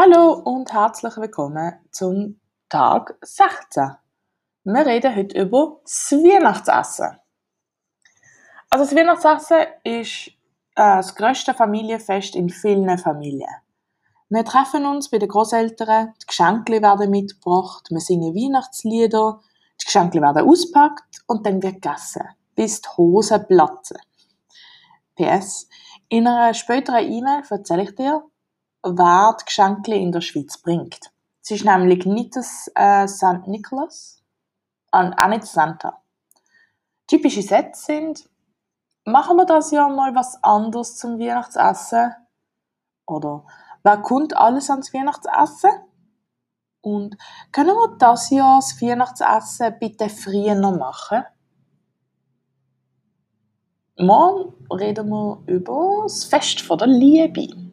Hallo und herzlich willkommen zum Tag 16. Wir reden heute über das Weihnachtsessen. Also das Weihnachtsessen ist äh, das grösste Familienfest in vielen Familien. Wir treffen uns bei den Großeltern, die Geschenke werden mitgebracht, wir singen Weihnachtslieder, die Geschenke werden auspackt und dann wird gegessen, bis die Hosen platzen. PS. In einer späteren E-Mail erzähle ich dir, wer die Geschenke in der Schweiz bringt. Es ist nämlich nicht das äh, St. Nicholas und auch nicht Santa. Typische Sätze sind, machen wir das Jahr mal was anderes zum Weihnachtsessen? Oder wer kommt alles ans Weihnachtsessen? Und können wir das Jahr das Weihnachtsessen bitte früher noch machen? Morgen reden wir über das Fest der Liebe.